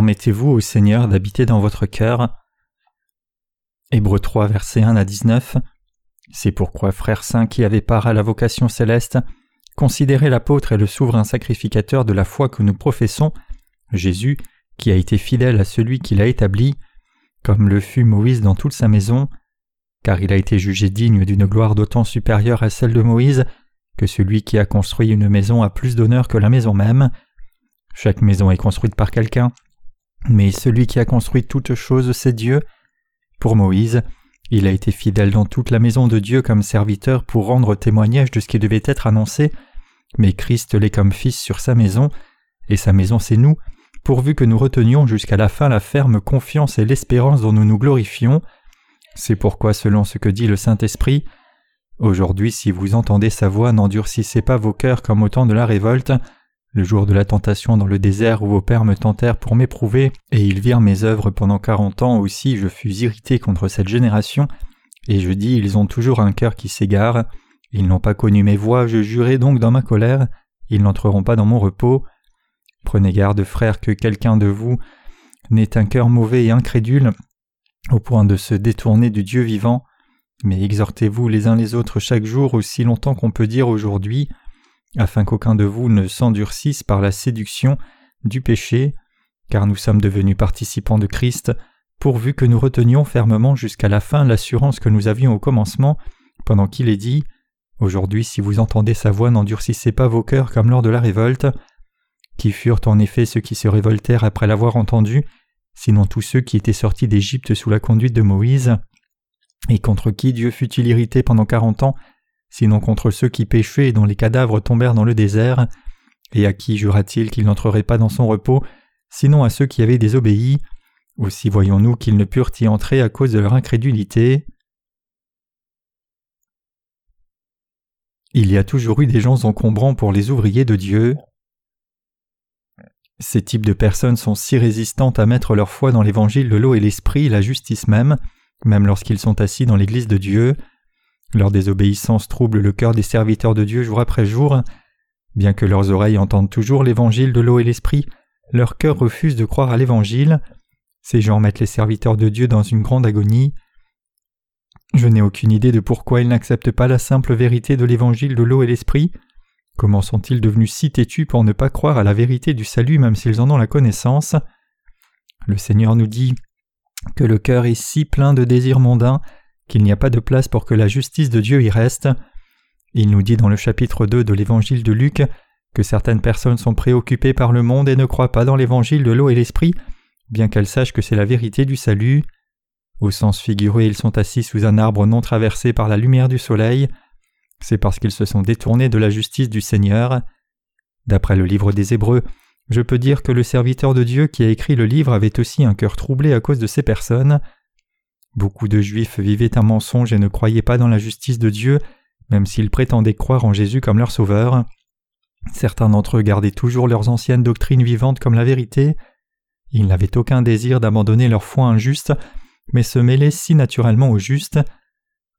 Permettez-vous au Seigneur d'habiter dans votre cœur. Hébreux 3, versets 1 à 19. C'est pourquoi, frères saints qui avaient part à la vocation céleste, considérez l'apôtre et le souverain sacrificateur de la foi que nous professons, Jésus, qui a été fidèle à celui qui l'a établi, comme le fut Moïse dans toute sa maison, car il a été jugé digne d'une gloire d'autant supérieure à celle de Moïse que celui qui a construit une maison a plus d'honneur que la maison même. Chaque maison est construite par quelqu'un, mais celui qui a construit toutes choses, c'est Dieu. Pour Moïse, il a été fidèle dans toute la maison de Dieu comme serviteur pour rendre témoignage de ce qui devait être annoncé, mais Christ l'est comme fils sur sa maison, et sa maison c'est nous, pourvu que nous retenions jusqu'à la fin la ferme confiance et l'espérance dont nous nous glorifions. C'est pourquoi, selon ce que dit le Saint-Esprit, Aujourd'hui, si vous entendez sa voix, n'endurcissez pas vos cœurs comme au temps de la révolte, le jour de la tentation dans le désert où vos pères me tentèrent pour m'éprouver, et ils virent mes œuvres pendant quarante ans aussi, je fus irrité contre cette génération, et je dis, ils ont toujours un cœur qui s'égare, ils n'ont pas connu mes voix, je jurai donc dans ma colère, ils n'entreront pas dans mon repos. Prenez garde, frères, que quelqu'un de vous n'ait un cœur mauvais et incrédule, au point de se détourner du Dieu vivant, mais exhortez-vous les uns les autres chaque jour aussi longtemps qu'on peut dire aujourd'hui, afin qu'aucun de vous ne s'endurcisse par la séduction du péché, car nous sommes devenus participants de Christ, pourvu que nous retenions fermement jusqu'à la fin l'assurance que nous avions au commencement, pendant qu'il est dit Aujourd'hui, si vous entendez sa voix, n'endurcissez pas vos cœurs comme lors de la révolte, qui furent en effet ceux qui se révoltèrent après l'avoir entendu, sinon tous ceux qui étaient sortis d'Égypte sous la conduite de Moïse et contre qui Dieu fut-il irrité pendant quarante ans, sinon contre ceux qui péchaient et dont les cadavres tombèrent dans le désert Et à qui jura-t-il qu'il n'entrerait pas dans son repos, sinon à ceux qui avaient désobéi Aussi voyons-nous qu'ils ne purent y entrer à cause de leur incrédulité. Il y a toujours eu des gens encombrants pour les ouvriers de Dieu. Ces types de personnes sont si résistantes à mettre leur foi dans l'évangile de l'eau et l'esprit, la justice même, même lorsqu'ils sont assis dans l'Église de Dieu. Leur désobéissance trouble le cœur des serviteurs de Dieu jour après jour. Bien que leurs oreilles entendent toujours l'Évangile de l'eau et l'Esprit, leur cœur refuse de croire à l'Évangile. Ces gens mettent les serviteurs de Dieu dans une grande agonie. Je n'ai aucune idée de pourquoi ils n'acceptent pas la simple vérité de l'Évangile de l'eau et l'Esprit. Comment sont-ils devenus si têtus pour ne pas croire à la vérité du salut même s'ils en ont la connaissance? Le Seigneur nous dit que le cœur est si plein de désirs mondains qu'il n'y a pas de place pour que la justice de Dieu y reste. Il nous dit dans le chapitre 2 de l'évangile de Luc que certaines personnes sont préoccupées par le monde et ne croient pas dans l'évangile de l'eau et l'esprit, bien qu'elles sachent que c'est la vérité du salut. Au sens figuré, ils sont assis sous un arbre non traversé par la lumière du soleil. C'est parce qu'ils se sont détournés de la justice du Seigneur. D'après le livre des Hébreux, je peux dire que le serviteur de Dieu qui a écrit le livre avait aussi un cœur troublé à cause de ces personnes. Beaucoup de Juifs vivaient un mensonge et ne croyaient pas dans la justice de Dieu, même s'ils prétendaient croire en Jésus comme leur sauveur. Certains d'entre eux gardaient toujours leurs anciennes doctrines vivantes comme la vérité. Ils n'avaient aucun désir d'abandonner leur foi injuste, mais se mêlaient si naturellement au juste.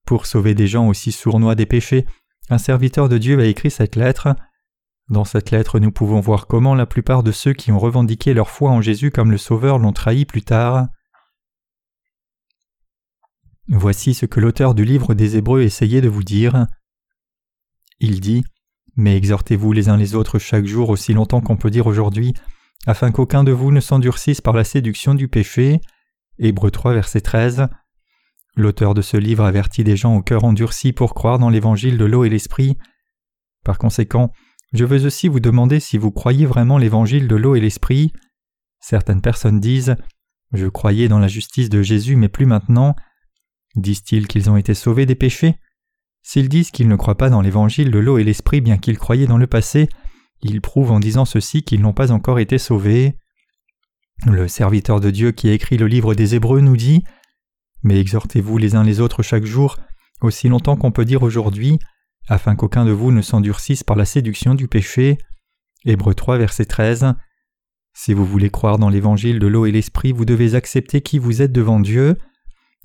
Pour sauver des gens aussi sournois des péchés, un serviteur de Dieu a écrit cette lettre. Dans cette lettre, nous pouvons voir comment la plupart de ceux qui ont revendiqué leur foi en Jésus comme le Sauveur l'ont trahi plus tard. Voici ce que l'auteur du livre des Hébreux essayait de vous dire. Il dit Mais exhortez-vous les uns les autres chaque jour aussi longtemps qu'on peut dire aujourd'hui, afin qu'aucun de vous ne s'endurcisse par la séduction du péché. Hébreux 3, verset 13. L'auteur de ce livre avertit des gens au cœur endurci pour croire dans l'évangile de l'eau et l'esprit. Par conséquent, je veux aussi vous demander si vous croyez vraiment l'évangile de l'eau et l'esprit. Certaines personnes disent Je croyais dans la justice de Jésus, mais plus maintenant. Disent-ils qu'ils ont été sauvés des péchés? S'ils disent qu'ils ne croient pas dans l'évangile de l'eau et l'esprit, bien qu'ils croyaient dans le passé, ils prouvent en disant ceci qu'ils n'ont pas encore été sauvés. Le serviteur de Dieu qui a écrit le livre des Hébreux nous dit Mais exhortez-vous les uns les autres chaque jour, aussi longtemps qu'on peut dire aujourd'hui, afin qu'aucun de vous ne s'endurcisse par la séduction du péché. Hébreux 3, verset 13. Si vous voulez croire dans l'évangile de l'eau et l'esprit, vous devez accepter qui vous êtes devant Dieu.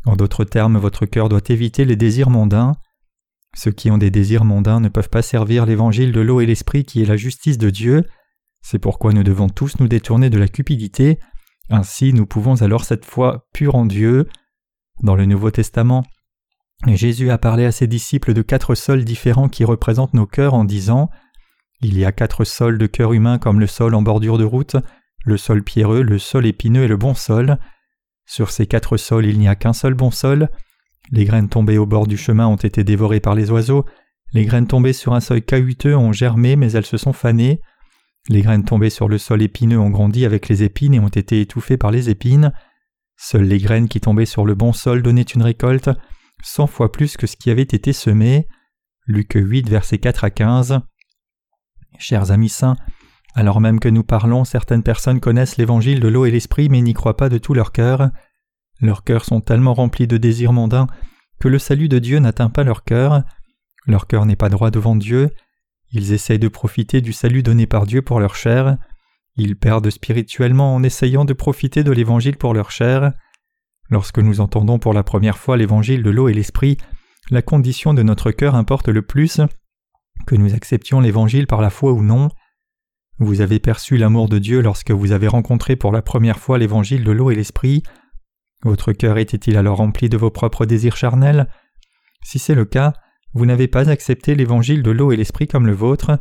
En d'autres termes, votre cœur doit éviter les désirs mondains. Ceux qui ont des désirs mondains ne peuvent pas servir l'évangile de l'eau et l'esprit qui est la justice de Dieu. C'est pourquoi nous devons tous nous détourner de la cupidité Ainsi nous pouvons alors cette foi pure en Dieu. Dans le Nouveau Testament, Jésus a parlé à ses disciples de quatre sols différents qui représentent nos cœurs en disant Il y a quatre sols de cœur humain comme le sol en bordure de route, le sol pierreux, le sol épineux et le bon sol. Sur ces quatre sols il n'y a qu'un seul bon sol. Les graines tombées au bord du chemin ont été dévorées par les oiseaux, les graines tombées sur un sol cahuiteux ont germé mais elles se sont fanées. Les graines tombées sur le sol épineux ont grandi avec les épines et ont été étouffées par les épines. Seules les graines qui tombaient sur le bon sol donnaient une récolte, cent fois plus que ce qui avait été semé. Luc 8, versets 4 à 15. Chers amis saints, alors même que nous parlons, certaines personnes connaissent l'évangile de l'eau et l'esprit mais n'y croient pas de tout leur cœur. Leurs cœurs sont tellement remplis de désirs mondains que le salut de Dieu n'atteint pas leur cœur. Leur cœur n'est pas droit devant Dieu. Ils essayent de profiter du salut donné par Dieu pour leur chair. Ils perdent spirituellement en essayant de profiter de l'évangile pour leur chair. Lorsque nous entendons pour la première fois l'évangile de l'eau et l'esprit, la condition de notre cœur importe le plus, que nous acceptions l'évangile par la foi ou non. Vous avez perçu l'amour de Dieu lorsque vous avez rencontré pour la première fois l'évangile de l'eau et l'esprit. Votre cœur était-il alors rempli de vos propres désirs charnels? Si c'est le cas, vous n'avez pas accepté l'évangile de l'eau et l'esprit comme le vôtre.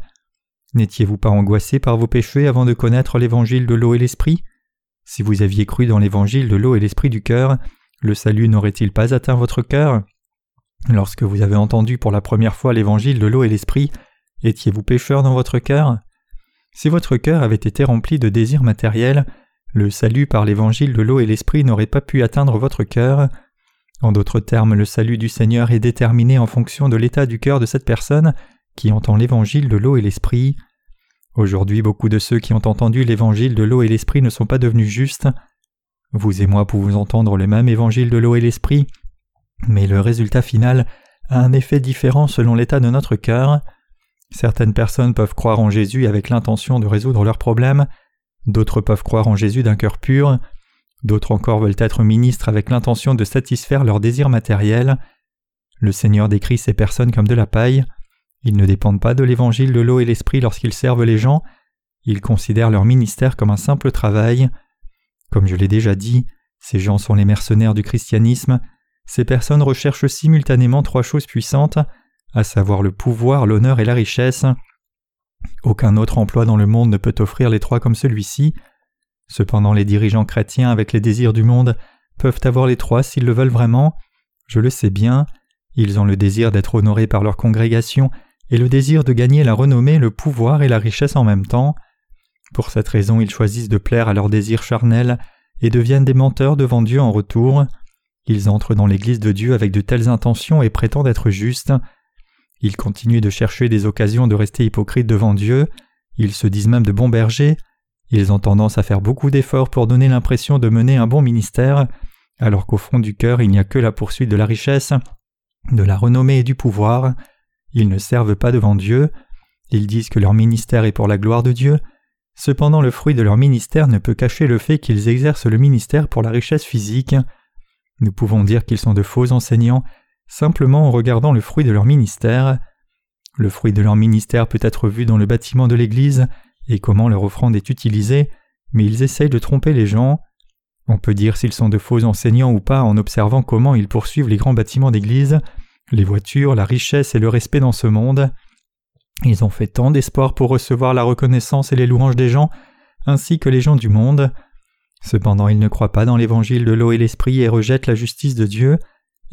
N'étiez-vous pas angoissé par vos péchés avant de connaître l'évangile de l'eau et l'esprit? Si vous aviez cru dans l'évangile de l'eau et l'esprit du cœur, le salut n'aurait-il pas atteint votre cœur? Lorsque vous avez entendu pour la première fois l'évangile de l'eau et l'esprit, étiez-vous pécheur dans votre cœur? Si votre cœur avait été rempli de désirs matériels, le salut par l'évangile de l'eau et l'esprit n'aurait pas pu atteindre votre cœur. En d'autres termes, le salut du Seigneur est déterminé en fonction de l'état du cœur de cette personne qui entend l'évangile de l'eau et l'esprit. Aujourd'hui, beaucoup de ceux qui ont entendu l'évangile de l'eau et l'esprit ne sont pas devenus justes. Vous et moi pouvons entendre le même évangile de l'eau et l'esprit, mais le résultat final a un effet différent selon l'état de notre cœur. Certaines personnes peuvent croire en Jésus avec l'intention de résoudre leurs problèmes, d'autres peuvent croire en Jésus d'un cœur pur, D'autres encore veulent être ministres avec l'intention de satisfaire leurs désirs matériels. Le Seigneur décrit ces personnes comme de la paille. Ils ne dépendent pas de l'évangile de l'eau et l'esprit lorsqu'ils servent les gens. Ils considèrent leur ministère comme un simple travail. Comme je l'ai déjà dit, ces gens sont les mercenaires du christianisme. Ces personnes recherchent simultanément trois choses puissantes, à savoir le pouvoir, l'honneur et la richesse. Aucun autre emploi dans le monde ne peut offrir les trois comme celui-ci. Cependant les dirigeants chrétiens avec les désirs du monde peuvent avoir les trois s'ils le veulent vraiment. Je le sais bien, ils ont le désir d'être honorés par leur congrégation et le désir de gagner la renommée, le pouvoir et la richesse en même temps. Pour cette raison ils choisissent de plaire à leurs désirs charnels et deviennent des menteurs devant Dieu en retour. Ils entrent dans l'Église de Dieu avec de telles intentions et prétendent être justes. Ils continuent de chercher des occasions de rester hypocrites devant Dieu. Ils se disent même de bons bergers. Ils ont tendance à faire beaucoup d'efforts pour donner l'impression de mener un bon ministère, alors qu'au fond du cœur il n'y a que la poursuite de la richesse, de la renommée et du pouvoir. Ils ne servent pas devant Dieu, ils disent que leur ministère est pour la gloire de Dieu, cependant le fruit de leur ministère ne peut cacher le fait qu'ils exercent le ministère pour la richesse physique. Nous pouvons dire qu'ils sont de faux enseignants simplement en regardant le fruit de leur ministère. Le fruit de leur ministère peut être vu dans le bâtiment de l'Église, et comment leur offrande est utilisée, mais ils essayent de tromper les gens. On peut dire s'ils sont de faux enseignants ou pas en observant comment ils poursuivent les grands bâtiments d'église, les voitures, la richesse et le respect dans ce monde. Ils ont fait tant d'espoir pour recevoir la reconnaissance et les louanges des gens, ainsi que les gens du monde. Cependant ils ne croient pas dans l'évangile de l'eau et l'esprit et rejettent la justice de Dieu,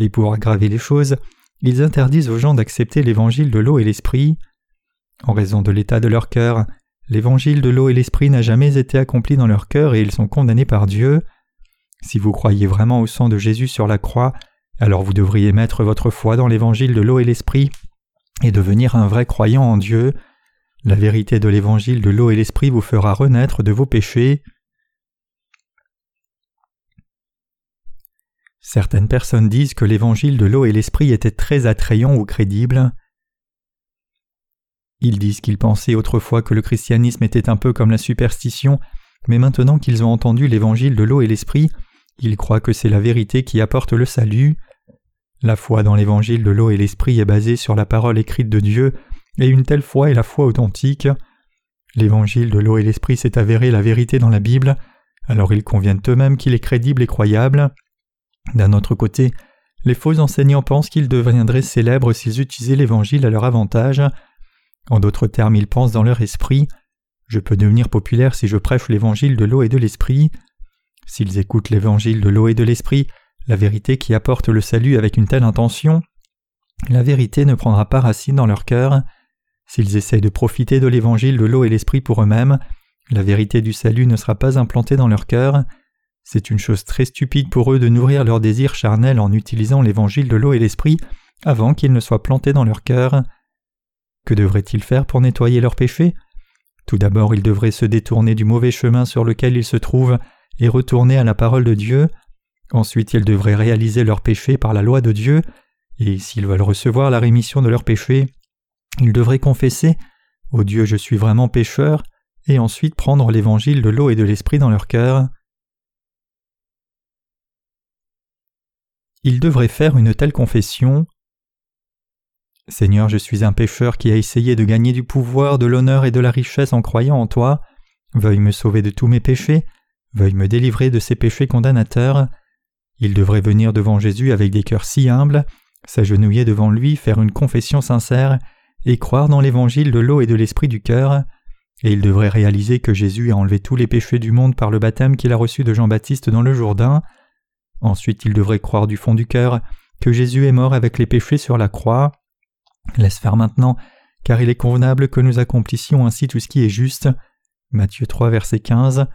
pour aggraver les choses, ils interdisent aux gens d'accepter l'évangile de l'eau et l'esprit. En raison de l'état de leur cœur, L'évangile de l'eau et l'esprit n'a jamais été accompli dans leur cœur et ils sont condamnés par Dieu. Si vous croyez vraiment au sang de Jésus sur la croix, alors vous devriez mettre votre foi dans l'évangile de l'eau et l'esprit et devenir un vrai croyant en Dieu. La vérité de l'évangile de l'eau et l'esprit vous fera renaître de vos péchés. Certaines personnes disent que l'évangile de l'eau et l'esprit était très attrayant ou crédible. Ils disent qu'ils pensaient autrefois que le christianisme était un peu comme la superstition, mais maintenant qu'ils ont entendu l'évangile de l'eau et l'esprit, ils croient que c'est la vérité qui apporte le salut. La foi dans l'évangile de l'eau et l'esprit est basée sur la parole écrite de Dieu, et une telle foi est la foi authentique. L'évangile de l'eau et l'esprit s'est avéré la vérité dans la Bible, alors ils conviennent eux-mêmes qu'il est crédible et croyable. D'un autre côté, les faux enseignants pensent qu'ils deviendraient célèbres s'ils utilisaient l'Évangile à leur avantage. En d'autres termes, ils pensent dans leur esprit Je peux devenir populaire si je prêche l'Évangile de l'eau et de l'Esprit. S'ils écoutent l'Évangile de l'eau et de l'Esprit, la vérité qui apporte le salut avec une telle intention, la vérité ne prendra pas racine dans leur cœur. S'ils essayent de profiter de l'Évangile de l'eau et l'Esprit pour eux-mêmes, la vérité du salut ne sera pas implantée dans leur cœur. C'est une chose très stupide pour eux de nourrir leurs désirs charnels en utilisant l'évangile de l'eau et l'esprit avant qu'il ne soit planté dans leur cœur. Que devraient-ils faire pour nettoyer leurs péchés? Tout d'abord, ils devraient se détourner du mauvais chemin sur lequel ils se trouvent et retourner à la parole de Dieu. Ensuite, ils devraient réaliser leurs péchés par la loi de Dieu, et s'ils veulent recevoir la rémission de leurs péchés, ils devraient confesser Ô oh Dieu, je suis vraiment pécheur, et ensuite prendre l'évangile de l'eau et de l'esprit dans leur cœur. Il devrait faire une telle confession. Seigneur, je suis un pécheur qui a essayé de gagner du pouvoir, de l'honneur et de la richesse en croyant en toi. Veuille me sauver de tous mes péchés, veuille me délivrer de ces péchés condamnateurs. Il devrait venir devant Jésus avec des cœurs si humbles, s'agenouiller devant lui, faire une confession sincère, et croire dans l'évangile de l'eau et de l'esprit du cœur. Et il devrait réaliser que Jésus a enlevé tous les péchés du monde par le baptême qu'il a reçu de Jean-Baptiste dans le Jourdain. Ensuite il devrait croire du fond du cœur que Jésus est mort avec les péchés sur la croix. Laisse faire maintenant, car il est convenable que nous accomplissions ainsi tout ce qui est juste. Matthieu 3 verset 15.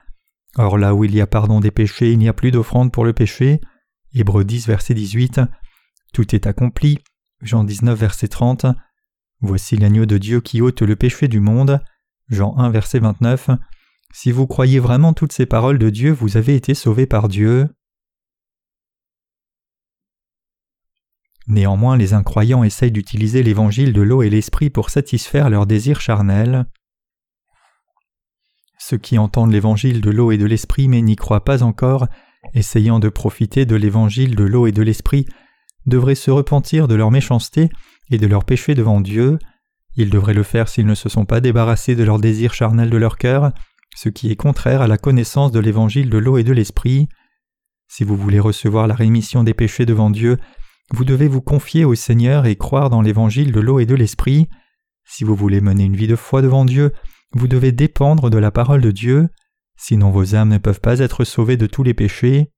Or là où il y a pardon des péchés, il n'y a plus d'offrande pour le péché. Hébreux 10 verset 18. Tout est accompli. Jean 19 verset 30. Voici l'agneau de Dieu qui ôte le péché du monde. Jean 1 verset 29. Si vous croyez vraiment toutes ces paroles de Dieu, vous avez été sauvés par Dieu. Néanmoins, les incroyants essayent d'utiliser l'évangile de l'eau et l'esprit pour satisfaire leurs désirs charnels. Ceux qui entendent l'évangile de l'eau et de l'esprit mais n'y croient pas encore, essayant de profiter de l'évangile de l'eau et de l'esprit, devraient se repentir de leur méchanceté et de leurs péchés devant Dieu. Ils devraient le faire s'ils ne se sont pas débarrassés de leurs désirs charnels de leur cœur, ce qui est contraire à la connaissance de l'évangile de l'eau et de l'esprit. Si vous voulez recevoir la rémission des péchés devant Dieu, vous devez vous confier au Seigneur et croire dans l'évangile de l'eau et de l'esprit. Si vous voulez mener une vie de foi devant Dieu, vous devez dépendre de la parole de Dieu, sinon vos âmes ne peuvent pas être sauvées de tous les péchés.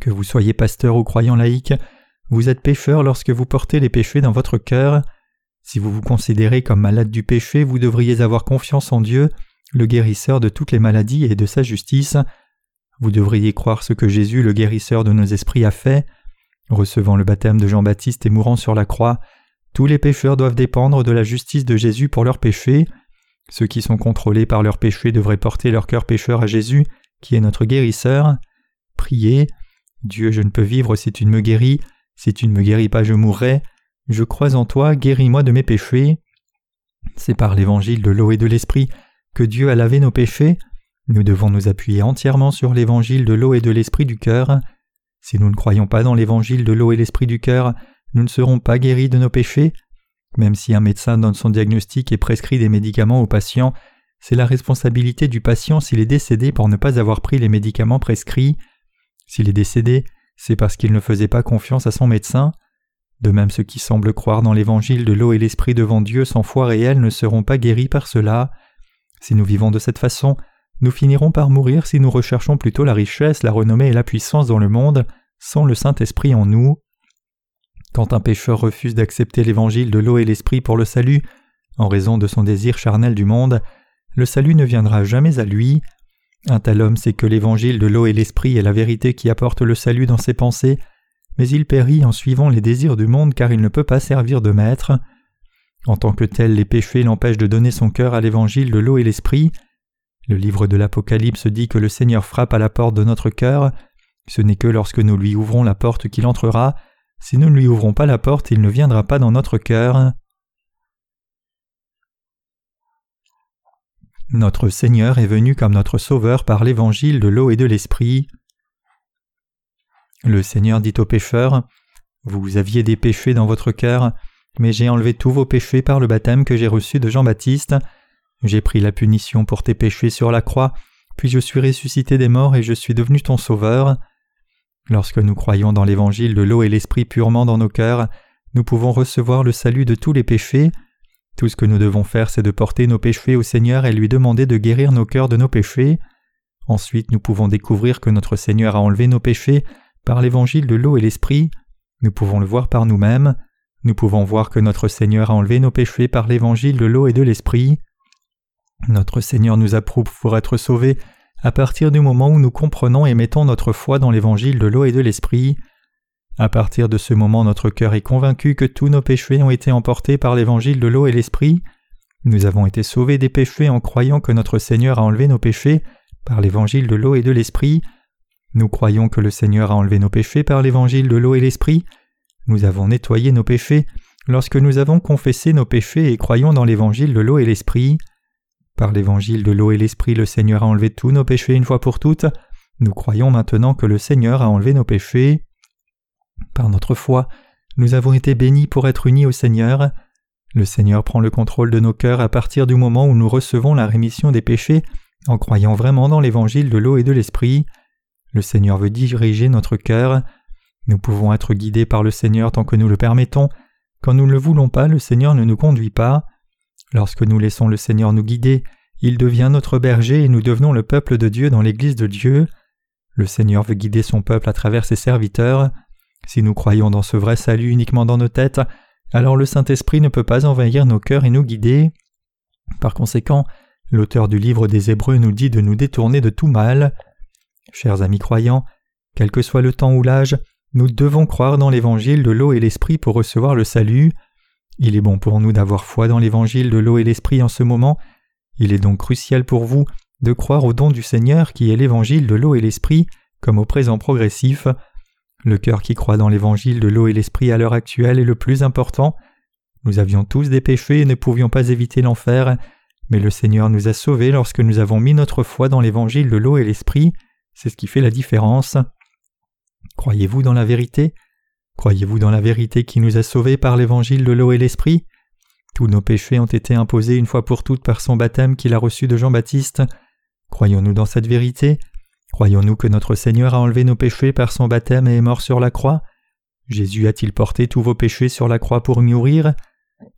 Que vous soyez pasteur ou croyant laïque, vous êtes pécheur lorsque vous portez les péchés dans votre cœur. Si vous vous considérez comme malade du péché, vous devriez avoir confiance en Dieu, le guérisseur de toutes les maladies et de sa justice. Vous devriez croire ce que Jésus, le guérisseur de nos esprits, a fait. Recevant le baptême de Jean-Baptiste et mourant sur la croix, tous les pécheurs doivent dépendre de la justice de Jésus pour leurs péchés. Ceux qui sont contrôlés par leurs péchés devraient porter leur cœur pécheur à Jésus, qui est notre guérisseur. Priez. Dieu, je ne peux vivre si tu ne me guéris. Si tu ne me guéris pas, je mourrai. Je crois en toi, guéris-moi de mes péchés. C'est par l'évangile de l'eau et de l'esprit que Dieu a lavé nos péchés. Nous devons nous appuyer entièrement sur l'évangile de l'eau et de l'esprit du cœur. Si nous ne croyons pas dans l'évangile de l'eau et l'esprit du cœur, nous ne serons pas guéris de nos péchés. Même si un médecin donne son diagnostic et prescrit des médicaments au patient, c'est la responsabilité du patient s'il est décédé pour ne pas avoir pris les médicaments prescrits. S'il est décédé, c'est parce qu'il ne faisait pas confiance à son médecin. De même ceux qui semblent croire dans l'évangile de l'eau et l'esprit devant Dieu sans foi réelle ne seront pas guéris par cela. Si nous vivons de cette façon, nous finirons par mourir si nous recherchons plutôt la richesse, la renommée et la puissance dans le monde, sans le Saint-Esprit en nous. Quand un pécheur refuse d'accepter l'évangile de l'eau et l'esprit pour le salut, en raison de son désir charnel du monde, le salut ne viendra jamais à lui. Un tel homme sait que l'évangile de l'eau et l'esprit est la vérité qui apporte le salut dans ses pensées, mais il périt en suivant les désirs du monde car il ne peut pas servir de maître. En tant que tel, les péchés l'empêchent de donner son cœur à l'évangile de l'eau et l'esprit. Le livre de l'Apocalypse dit que le Seigneur frappe à la porte de notre cœur. Ce n'est que lorsque nous lui ouvrons la porte qu'il entrera. Si nous ne lui ouvrons pas la porte, il ne viendra pas dans notre cœur. Notre Seigneur est venu comme notre Sauveur par l'évangile de l'eau et de l'Esprit. Le Seigneur dit aux pécheurs Vous aviez des péchés dans votre cœur, mais j'ai enlevé tous vos péchés par le baptême que j'ai reçu de Jean-Baptiste. J'ai pris la punition pour tes péchés sur la croix, puis je suis ressuscité des morts et je suis devenu ton sauveur. Lorsque nous croyons dans l'évangile de l'eau et l'esprit purement dans nos cœurs, nous pouvons recevoir le salut de tous les péchés. Tout ce que nous devons faire, c'est de porter nos péchés au Seigneur et lui demander de guérir nos cœurs de nos péchés. Ensuite, nous pouvons découvrir que notre Seigneur a enlevé nos péchés par l'évangile de l'eau et l'esprit. Nous pouvons le voir par nous-mêmes. Nous pouvons voir que notre Seigneur a enlevé nos péchés par l'évangile de l'eau et de l'esprit. Notre Seigneur nous approuve pour être sauvés à partir du moment où nous comprenons et mettons notre foi dans l'évangile de l'eau et de l'esprit. À partir de ce moment, notre cœur est convaincu que tous nos péchés ont été emportés par l'évangile de l'eau et l'esprit. Nous avons été sauvés des péchés en croyant que notre Seigneur a enlevé nos péchés par l'évangile de l'eau et de l'esprit. Nous croyons que le Seigneur a enlevé nos péchés par l'évangile de l'eau et l'esprit. Nous avons nettoyé nos péchés lorsque nous avons confessé nos péchés et croyons dans l'évangile de l'eau et l'esprit. Par l'évangile de l'eau et l'esprit, le Seigneur a enlevé tous nos péchés une fois pour toutes. Nous croyons maintenant que le Seigneur a enlevé nos péchés. Par notre foi, nous avons été bénis pour être unis au Seigneur. Le Seigneur prend le contrôle de nos cœurs à partir du moment où nous recevons la rémission des péchés en croyant vraiment dans l'évangile de l'eau et de l'esprit. Le Seigneur veut diriger notre cœur. Nous pouvons être guidés par le Seigneur tant que nous le permettons. Quand nous ne le voulons pas, le Seigneur ne nous conduit pas. Lorsque nous laissons le Seigneur nous guider, il devient notre berger et nous devenons le peuple de Dieu dans l'Église de Dieu. Le Seigneur veut guider son peuple à travers ses serviteurs. Si nous croyons dans ce vrai salut uniquement dans nos têtes, alors le Saint-Esprit ne peut pas envahir nos cœurs et nous guider. Par conséquent, l'auteur du livre des Hébreux nous dit de nous détourner de tout mal. Chers amis croyants, quel que soit le temps ou l'âge, nous devons croire dans l'évangile de l'eau et l'esprit pour recevoir le salut. Il est bon pour nous d'avoir foi dans l'évangile de l'eau et l'esprit en ce moment. Il est donc crucial pour vous de croire au don du Seigneur qui est l'évangile de l'eau et l'esprit, comme au présent progressif. Le cœur qui croit dans l'évangile de l'eau et l'esprit à l'heure actuelle est le plus important. Nous avions tous des péchés et ne pouvions pas éviter l'enfer, mais le Seigneur nous a sauvés lorsque nous avons mis notre foi dans l'évangile de l'eau et l'esprit, c'est ce qui fait la différence. Croyez-vous dans la vérité? Croyez-vous dans la vérité qui nous a sauvés par l'évangile de l'eau et l'esprit? Tous nos péchés ont été imposés une fois pour toutes par son baptême qu'il a reçu de Jean-Baptiste. Croyons-nous dans cette vérité? Croyons-nous que notre Seigneur a enlevé nos péchés par son baptême et est mort sur la croix? Jésus a-t-il porté tous vos péchés sur la croix pour mourir?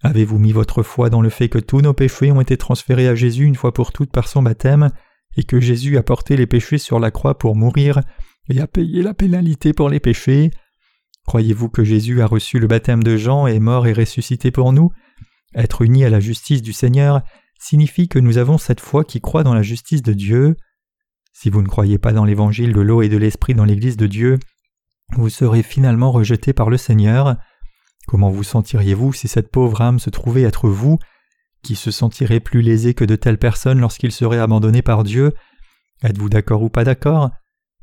Avez-vous mis votre foi dans le fait que tous nos péchés ont été transférés à Jésus une fois pour toutes par son baptême, et que Jésus a porté les péchés sur la croix pour mourir et a payé la pénalité pour les péchés? Croyez-vous que Jésus a reçu le baptême de Jean et est mort et ressuscité pour nous? Être unis à la justice du Seigneur signifie que nous avons cette foi qui croit dans la justice de Dieu. Si vous ne croyez pas dans l'évangile de l'eau et de l'esprit dans l'Église de Dieu, vous serez finalement rejeté par le Seigneur. Comment vous sentiriez-vous si cette pauvre âme se trouvait être vous, qui se sentirait plus lésé que de telles personnes lorsqu'ils seraient abandonnés par Dieu? Êtes-vous d'accord ou pas d'accord?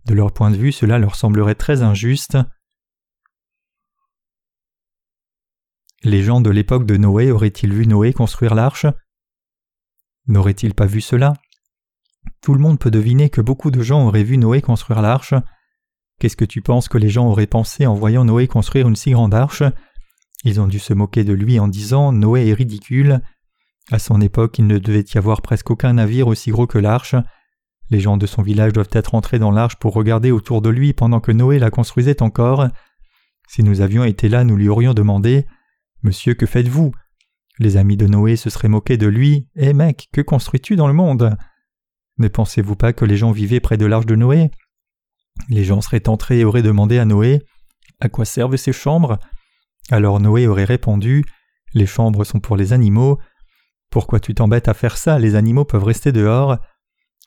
De leur point de vue, cela leur semblerait très injuste. Les gens de l'époque de Noé auraient-ils vu Noé construire l'arche? N'auraient-ils pas vu cela? Tout le monde peut deviner que beaucoup de gens auraient vu Noé construire l'arche. Qu'est-ce que tu penses que les gens auraient pensé en voyant Noé construire une si grande arche? Ils ont dû se moquer de lui en disant Noé est ridicule. À son époque, il ne devait y avoir presque aucun navire aussi gros que l'arche. Les gens de son village doivent être entrés dans l'arche pour regarder autour de lui pendant que Noé la construisait encore. Si nous avions été là, nous lui aurions demandé Monsieur, que faites-vous? Les amis de Noé se seraient moqués de lui. Eh mec, que construis-tu dans le monde? Ne pensez-vous pas que les gens vivaient près de l'arche de Noé? Les gens seraient entrés et auraient demandé à Noé À quoi servent ces chambres? Alors Noé aurait répondu Les chambres sont pour les animaux. Pourquoi tu t'embêtes à faire ça? Les animaux peuvent rester dehors.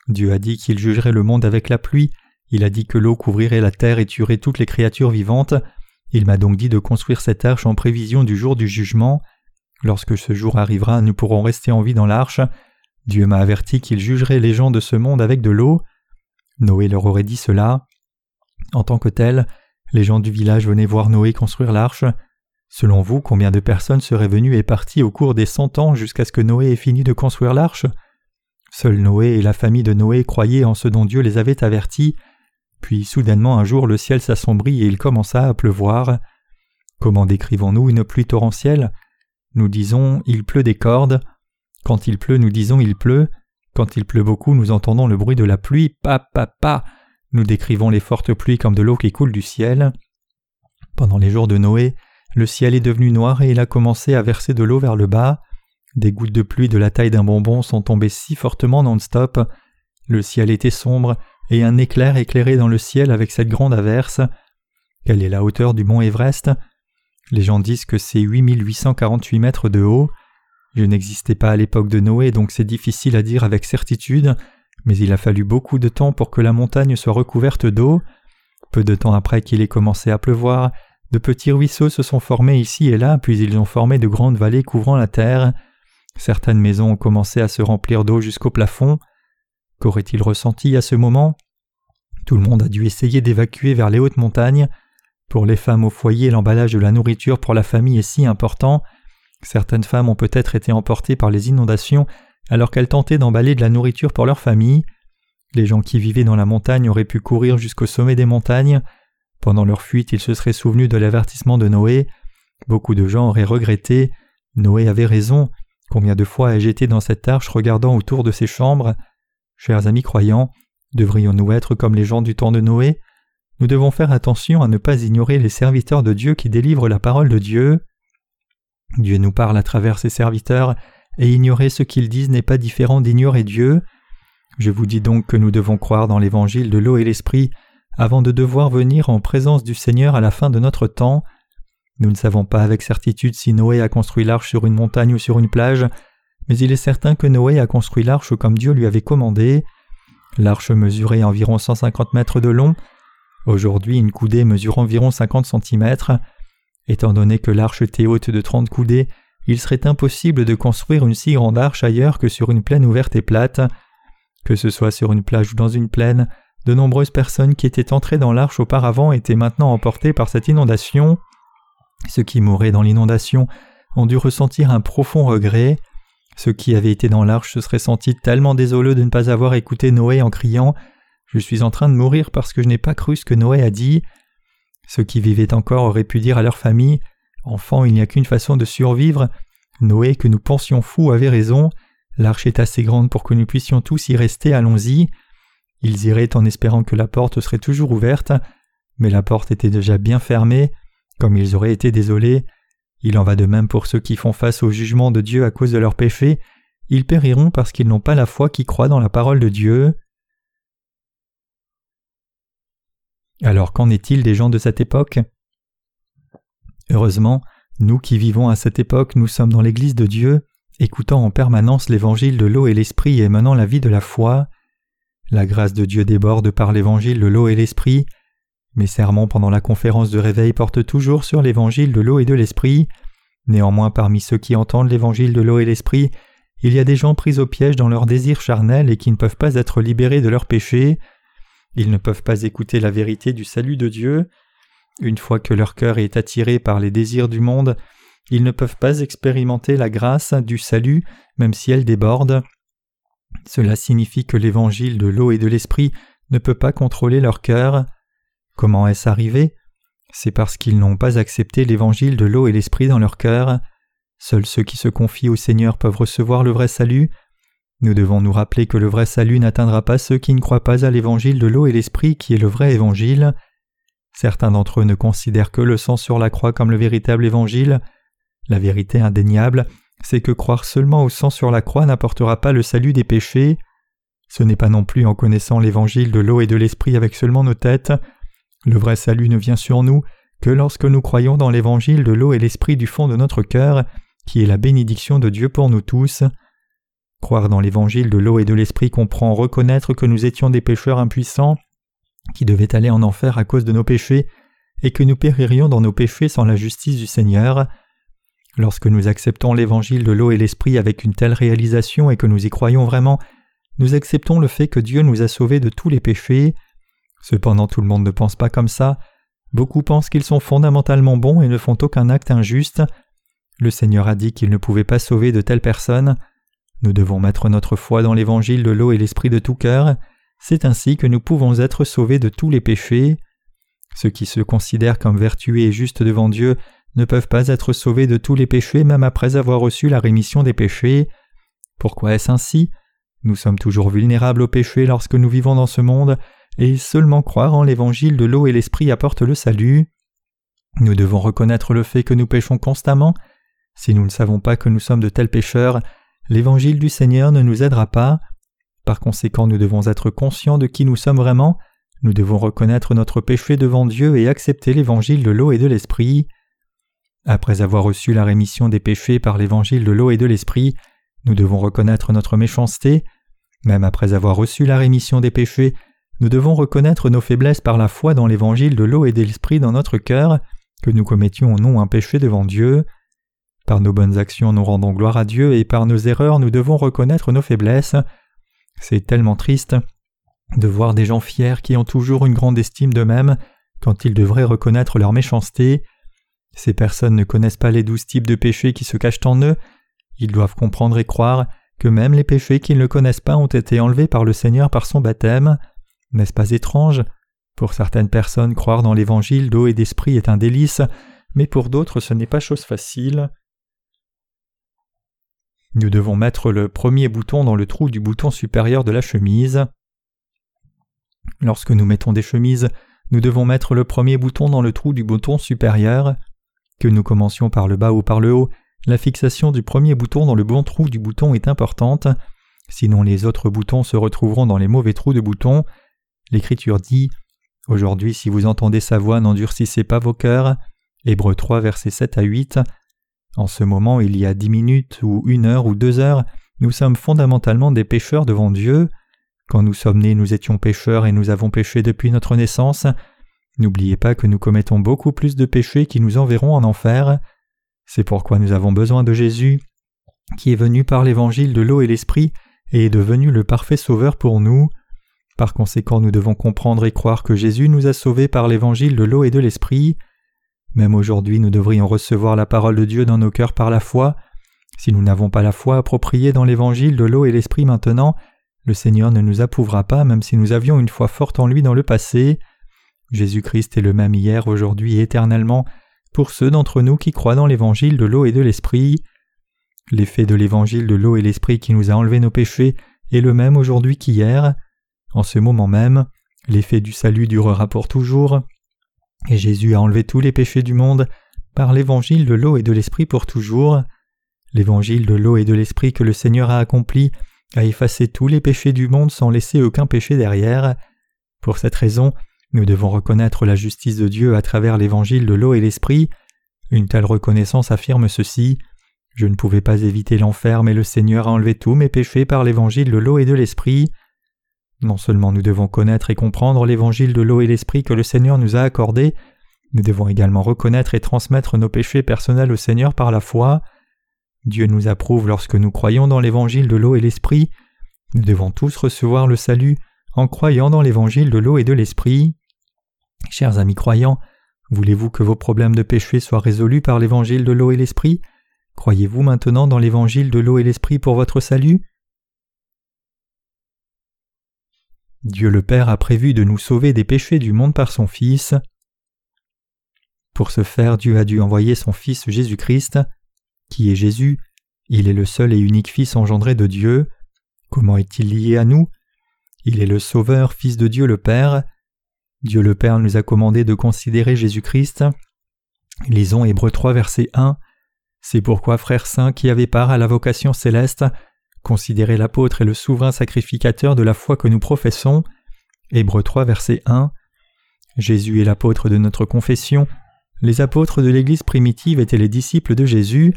Dieu a dit qu'il jugerait le monde avec la pluie. Il a dit que l'eau couvrirait la terre et tuerait toutes les créatures vivantes. Il m'a donc dit de construire cette arche en prévision du jour du jugement. Lorsque ce jour arrivera, nous pourrons rester en vie dans l'arche. Dieu m'a averti qu'il jugerait les gens de ce monde avec de l'eau. Noé leur aurait dit cela. En tant que tel, les gens du village venaient voir Noé construire l'arche. Selon vous, combien de personnes seraient venues et parties au cours des cent ans jusqu'à ce que Noé ait fini de construire l'arche? Seul Noé et la famille de Noé croyaient en ce dont Dieu les avait avertis. Puis soudainement un jour le ciel s'assombrit et il commença à pleuvoir. Comment décrivons-nous une pluie torrentielle? Nous disons il pleut des cordes. Quand il pleut, nous disons il pleut. Quand il pleut beaucoup, nous entendons le bruit de la pluie, pa pa pa. Nous décrivons les fortes pluies comme de l'eau qui coule du ciel. Pendant les jours de Noé, le ciel est devenu noir et il a commencé à verser de l'eau vers le bas. Des gouttes de pluie de la taille d'un bonbon sont tombées si fortement non-stop. Le ciel était sombre et un éclair éclairait dans le ciel avec cette grande averse. Quelle est la hauteur du mont Everest Les gens disent que c'est 8848 mètres de haut. Je n'existais pas à l'époque de Noé, donc c'est difficile à dire avec certitude, mais il a fallu beaucoup de temps pour que la montagne soit recouverte d'eau. Peu de temps après qu'il ait commencé à pleuvoir, de petits ruisseaux se sont formés ici et là, puis ils ont formé de grandes vallées couvrant la terre. Certaines maisons ont commencé à se remplir d'eau jusqu'au plafond. Qu'aurait-il ressenti à ce moment? Tout le monde a dû essayer d'évacuer vers les hautes montagnes. Pour les femmes au foyer, l'emballage de la nourriture pour la famille est si important. Certaines femmes ont peut-être été emportées par les inondations alors qu'elles tentaient d'emballer de la nourriture pour leur famille. Les gens qui vivaient dans la montagne auraient pu courir jusqu'au sommet des montagnes. Pendant leur fuite, ils se seraient souvenus de l'avertissement de Noé. Beaucoup de gens auraient regretté. Noé avait raison. Combien de fois ai-je été dans cette arche regardant autour de ces chambres? Chers amis croyants, devrions-nous être comme les gens du temps de Noé? Nous devons faire attention à ne pas ignorer les serviteurs de Dieu qui délivrent la parole de Dieu. Dieu nous parle à travers ses serviteurs, et ignorer ce qu'ils disent n'est pas différent d'ignorer Dieu. Je vous dis donc que nous devons croire dans l'évangile de l'eau et l'esprit avant de devoir venir en présence du Seigneur à la fin de notre temps. Nous ne savons pas avec certitude si Noé a construit l'arche sur une montagne ou sur une plage, mais il est certain que Noé a construit l'arche comme Dieu lui avait commandé. L'arche mesurait environ 150 mètres de long. Aujourd'hui, une coudée mesure environ 50 centimètres. Étant donné que l'arche était haute de trente coudées, il serait impossible de construire une si grande arche ailleurs que sur une plaine ouverte et plate. Que ce soit sur une plage ou dans une plaine, de nombreuses personnes qui étaient entrées dans l'arche auparavant étaient maintenant emportées par cette inondation. Ceux qui mouraient dans l'inondation ont dû ressentir un profond regret. Ceux qui avaient été dans l'arche se seraient sentis tellement désolés de ne pas avoir écouté Noé en criant Je suis en train de mourir parce que je n'ai pas cru ce que Noé a dit. Ceux qui vivaient encore auraient pu dire à leur famille Enfant, il n'y a qu'une façon de survivre. Noé, que nous pensions fou, avait raison. L'arche est assez grande pour que nous puissions tous y rester, allons-y. Ils iraient en espérant que la porte serait toujours ouverte, mais la porte était déjà bien fermée, comme ils auraient été désolés. Il en va de même pour ceux qui font face au jugement de Dieu à cause de leurs péchés. Ils périront parce qu'ils n'ont pas la foi qui croit dans la parole de Dieu. Alors qu'en est-il des gens de cette époque? Heureusement, nous qui vivons à cette époque, nous sommes dans l'Église de Dieu, écoutant en permanence l'évangile de l'eau et l'esprit et menant la vie de la foi. La grâce de Dieu déborde par l'évangile de l'eau et l'esprit. Mes sermons pendant la conférence de réveil portent toujours sur l'évangile de l'eau et de l'esprit. Néanmoins, parmi ceux qui entendent l'évangile de l'eau et l'esprit, il y a des gens pris au piège dans leurs désirs charnels et qui ne peuvent pas être libérés de leurs péchés. Ils ne peuvent pas écouter la vérité du salut de Dieu. Une fois que leur cœur est attiré par les désirs du monde, ils ne peuvent pas expérimenter la grâce du salut, même si elle déborde. Cela signifie que l'évangile de l'eau et de l'esprit ne peut pas contrôler leur cœur. Comment est-ce arrivé? C'est parce qu'ils n'ont pas accepté l'évangile de l'eau et l'esprit dans leur cœur. Seuls ceux qui se confient au Seigneur peuvent recevoir le vrai salut. Nous devons nous rappeler que le vrai salut n'atteindra pas ceux qui ne croient pas à l'évangile de l'eau et l'esprit qui est le vrai évangile. Certains d'entre eux ne considèrent que le sang sur la croix comme le véritable évangile. La vérité indéniable, c'est que croire seulement au sang sur la croix n'apportera pas le salut des péchés. Ce n'est pas non plus en connaissant l'évangile de l'eau et de l'esprit avec seulement nos têtes. Le vrai salut ne vient sur nous que lorsque nous croyons dans l'évangile de l'eau et l'esprit du fond de notre cœur, qui est la bénédiction de Dieu pour nous tous. Croire dans l'évangile de l'eau et de l'esprit comprend reconnaître que nous étions des pécheurs impuissants, qui devaient aller en enfer à cause de nos péchés, et que nous péririons dans nos péchés sans la justice du Seigneur. Lorsque nous acceptons l'évangile de l'eau et l'esprit avec une telle réalisation et que nous y croyons vraiment, nous acceptons le fait que Dieu nous a sauvés de tous les péchés. Cependant tout le monde ne pense pas comme ça. Beaucoup pensent qu'ils sont fondamentalement bons et ne font aucun acte injuste. Le Seigneur a dit qu'il ne pouvait pas sauver de telles personnes. Nous devons mettre notre foi dans l'évangile de l'eau et l'esprit de tout cœur. C'est ainsi que nous pouvons être sauvés de tous les péchés. Ceux qui se considèrent comme vertueux et justes devant Dieu ne peuvent pas être sauvés de tous les péchés même après avoir reçu la rémission des péchés. Pourquoi est-ce ainsi? Nous sommes toujours vulnérables au péché lorsque nous vivons dans ce monde, et seulement croire en l'évangile de l'eau et l'esprit apporte le salut. Nous devons reconnaître le fait que nous péchons constamment. Si nous ne savons pas que nous sommes de tels pécheurs, l'évangile du Seigneur ne nous aidera pas. Par conséquent, nous devons être conscients de qui nous sommes vraiment, nous devons reconnaître notre péché devant Dieu et accepter l'évangile de l'eau et de l'esprit. Après avoir reçu la rémission des péchés par l'évangile de l'eau et de l'esprit, nous devons reconnaître notre méchanceté. Même après avoir reçu la rémission des péchés, nous devons reconnaître nos faiblesses par la foi dans l'évangile de l'eau et de l'esprit dans notre cœur, que nous commettions ou non un péché devant Dieu. Par nos bonnes actions nous rendons gloire à Dieu et par nos erreurs nous devons reconnaître nos faiblesses. C'est tellement triste de voir des gens fiers qui ont toujours une grande estime d'eux-mêmes quand ils devraient reconnaître leur méchanceté. Ces personnes ne connaissent pas les douze types de péchés qui se cachent en eux. Ils doivent comprendre et croire que même les péchés qu'ils ne connaissent pas ont été enlevés par le Seigneur par son baptême. N'est-ce pas étrange? Pour certaines personnes, croire dans l'évangile d'eau et d'esprit est un délice, mais pour d'autres ce n'est pas chose facile. Nous devons mettre le premier bouton dans le trou du bouton supérieur de la chemise. Lorsque nous mettons des chemises, nous devons mettre le premier bouton dans le trou du bouton supérieur. Que nous commencions par le bas ou par le haut, la fixation du premier bouton dans le bon trou du bouton est importante, sinon les autres boutons se retrouveront dans les mauvais trous de boutons. L'Écriture dit Aujourd'hui, si vous entendez sa voix, n'endurcissez pas vos cœurs. Hébreux 3, versets 7 à 8. En ce moment, il y a dix minutes, ou une heure, ou deux heures, nous sommes fondamentalement des pécheurs devant Dieu. Quand nous sommes nés, nous étions pécheurs et nous avons péché depuis notre naissance. N'oubliez pas que nous commettons beaucoup plus de péchés qui nous enverront en enfer. C'est pourquoi nous avons besoin de Jésus, qui est venu par l'évangile de l'eau et l'esprit et est devenu le parfait sauveur pour nous. Par conséquent, nous devons comprendre et croire que Jésus nous a sauvés par l'évangile de l'eau et de l'esprit. Même aujourd'hui, nous devrions recevoir la parole de Dieu dans nos cœurs par la foi. Si nous n'avons pas la foi appropriée dans l'évangile de l'eau et l'esprit maintenant, le Seigneur ne nous approuvera pas même si nous avions une foi forte en lui dans le passé. Jésus-Christ est le même hier, aujourd'hui et éternellement pour ceux d'entre nous qui croient dans l'évangile de l'eau et de l'esprit. L'effet de l'évangile de l'eau et l'esprit qui nous a enlevé nos péchés est le même aujourd'hui qu'hier. En ce moment même, l'effet du salut durera pour toujours. Et Jésus a enlevé tous les péchés du monde par l'évangile de l'eau et de l'esprit pour toujours. L'évangile de l'eau et de l'esprit que le Seigneur a accompli a effacé tous les péchés du monde sans laisser aucun péché derrière. Pour cette raison, nous devons reconnaître la justice de Dieu à travers l'évangile de l'eau et l'esprit. Une telle reconnaissance affirme ceci. Je ne pouvais pas éviter l'enfer, mais le Seigneur a enlevé tous mes péchés par l'évangile de l'eau et de l'esprit. Non seulement nous devons connaître et comprendre l'évangile de l'eau et l'esprit que le Seigneur nous a accordé, nous devons également reconnaître et transmettre nos péchés personnels au Seigneur par la foi. Dieu nous approuve lorsque nous croyons dans l'évangile de l'eau et l'esprit. Nous devons tous recevoir le salut en croyant dans l'évangile de l'eau et de l'esprit. Chers amis croyants, voulez-vous que vos problèmes de péché soient résolus par l'évangile de l'eau et l'esprit? Croyez-vous maintenant dans l'évangile de l'eau et l'esprit pour votre salut? Dieu le Père a prévu de nous sauver des péchés du monde par son Fils. Pour ce faire, Dieu a dû envoyer son Fils Jésus-Christ. Qui est Jésus Il est le seul et unique Fils engendré de Dieu. Comment est-il lié à nous? Il est le Sauveur, Fils de Dieu le Père. Dieu le Père nous a commandé de considérer Jésus-Christ. Lisons Hébreux 3 verset 1. C'est pourquoi, frères saints qui avaient part à la vocation céleste, Considérez l'apôtre et le souverain sacrificateur de la foi que nous professons. Hébreux 3, verset 1. Jésus est l'apôtre de notre confession. Les apôtres de l'Église primitive étaient les disciples de Jésus.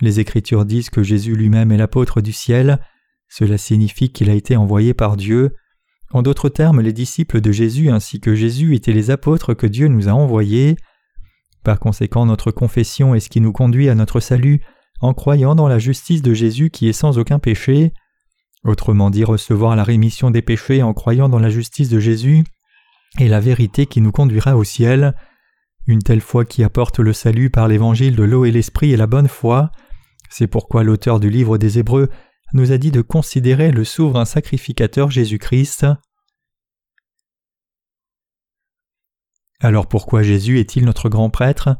Les Écritures disent que Jésus lui-même est l'apôtre du ciel. Cela signifie qu'il a été envoyé par Dieu. En d'autres termes, les disciples de Jésus ainsi que Jésus étaient les apôtres que Dieu nous a envoyés. Par conséquent, notre confession est ce qui nous conduit à notre salut en croyant dans la justice de Jésus qui est sans aucun péché. Autrement dit, recevoir la rémission des péchés en croyant dans la justice de Jésus est la vérité qui nous conduira au ciel. Une telle foi qui apporte le salut par l'évangile de l'eau et l'esprit est la bonne foi. C'est pourquoi l'auteur du livre des Hébreux nous a dit de considérer le souverain sacrificateur Jésus-Christ. Alors pourquoi Jésus est-il notre grand prêtre?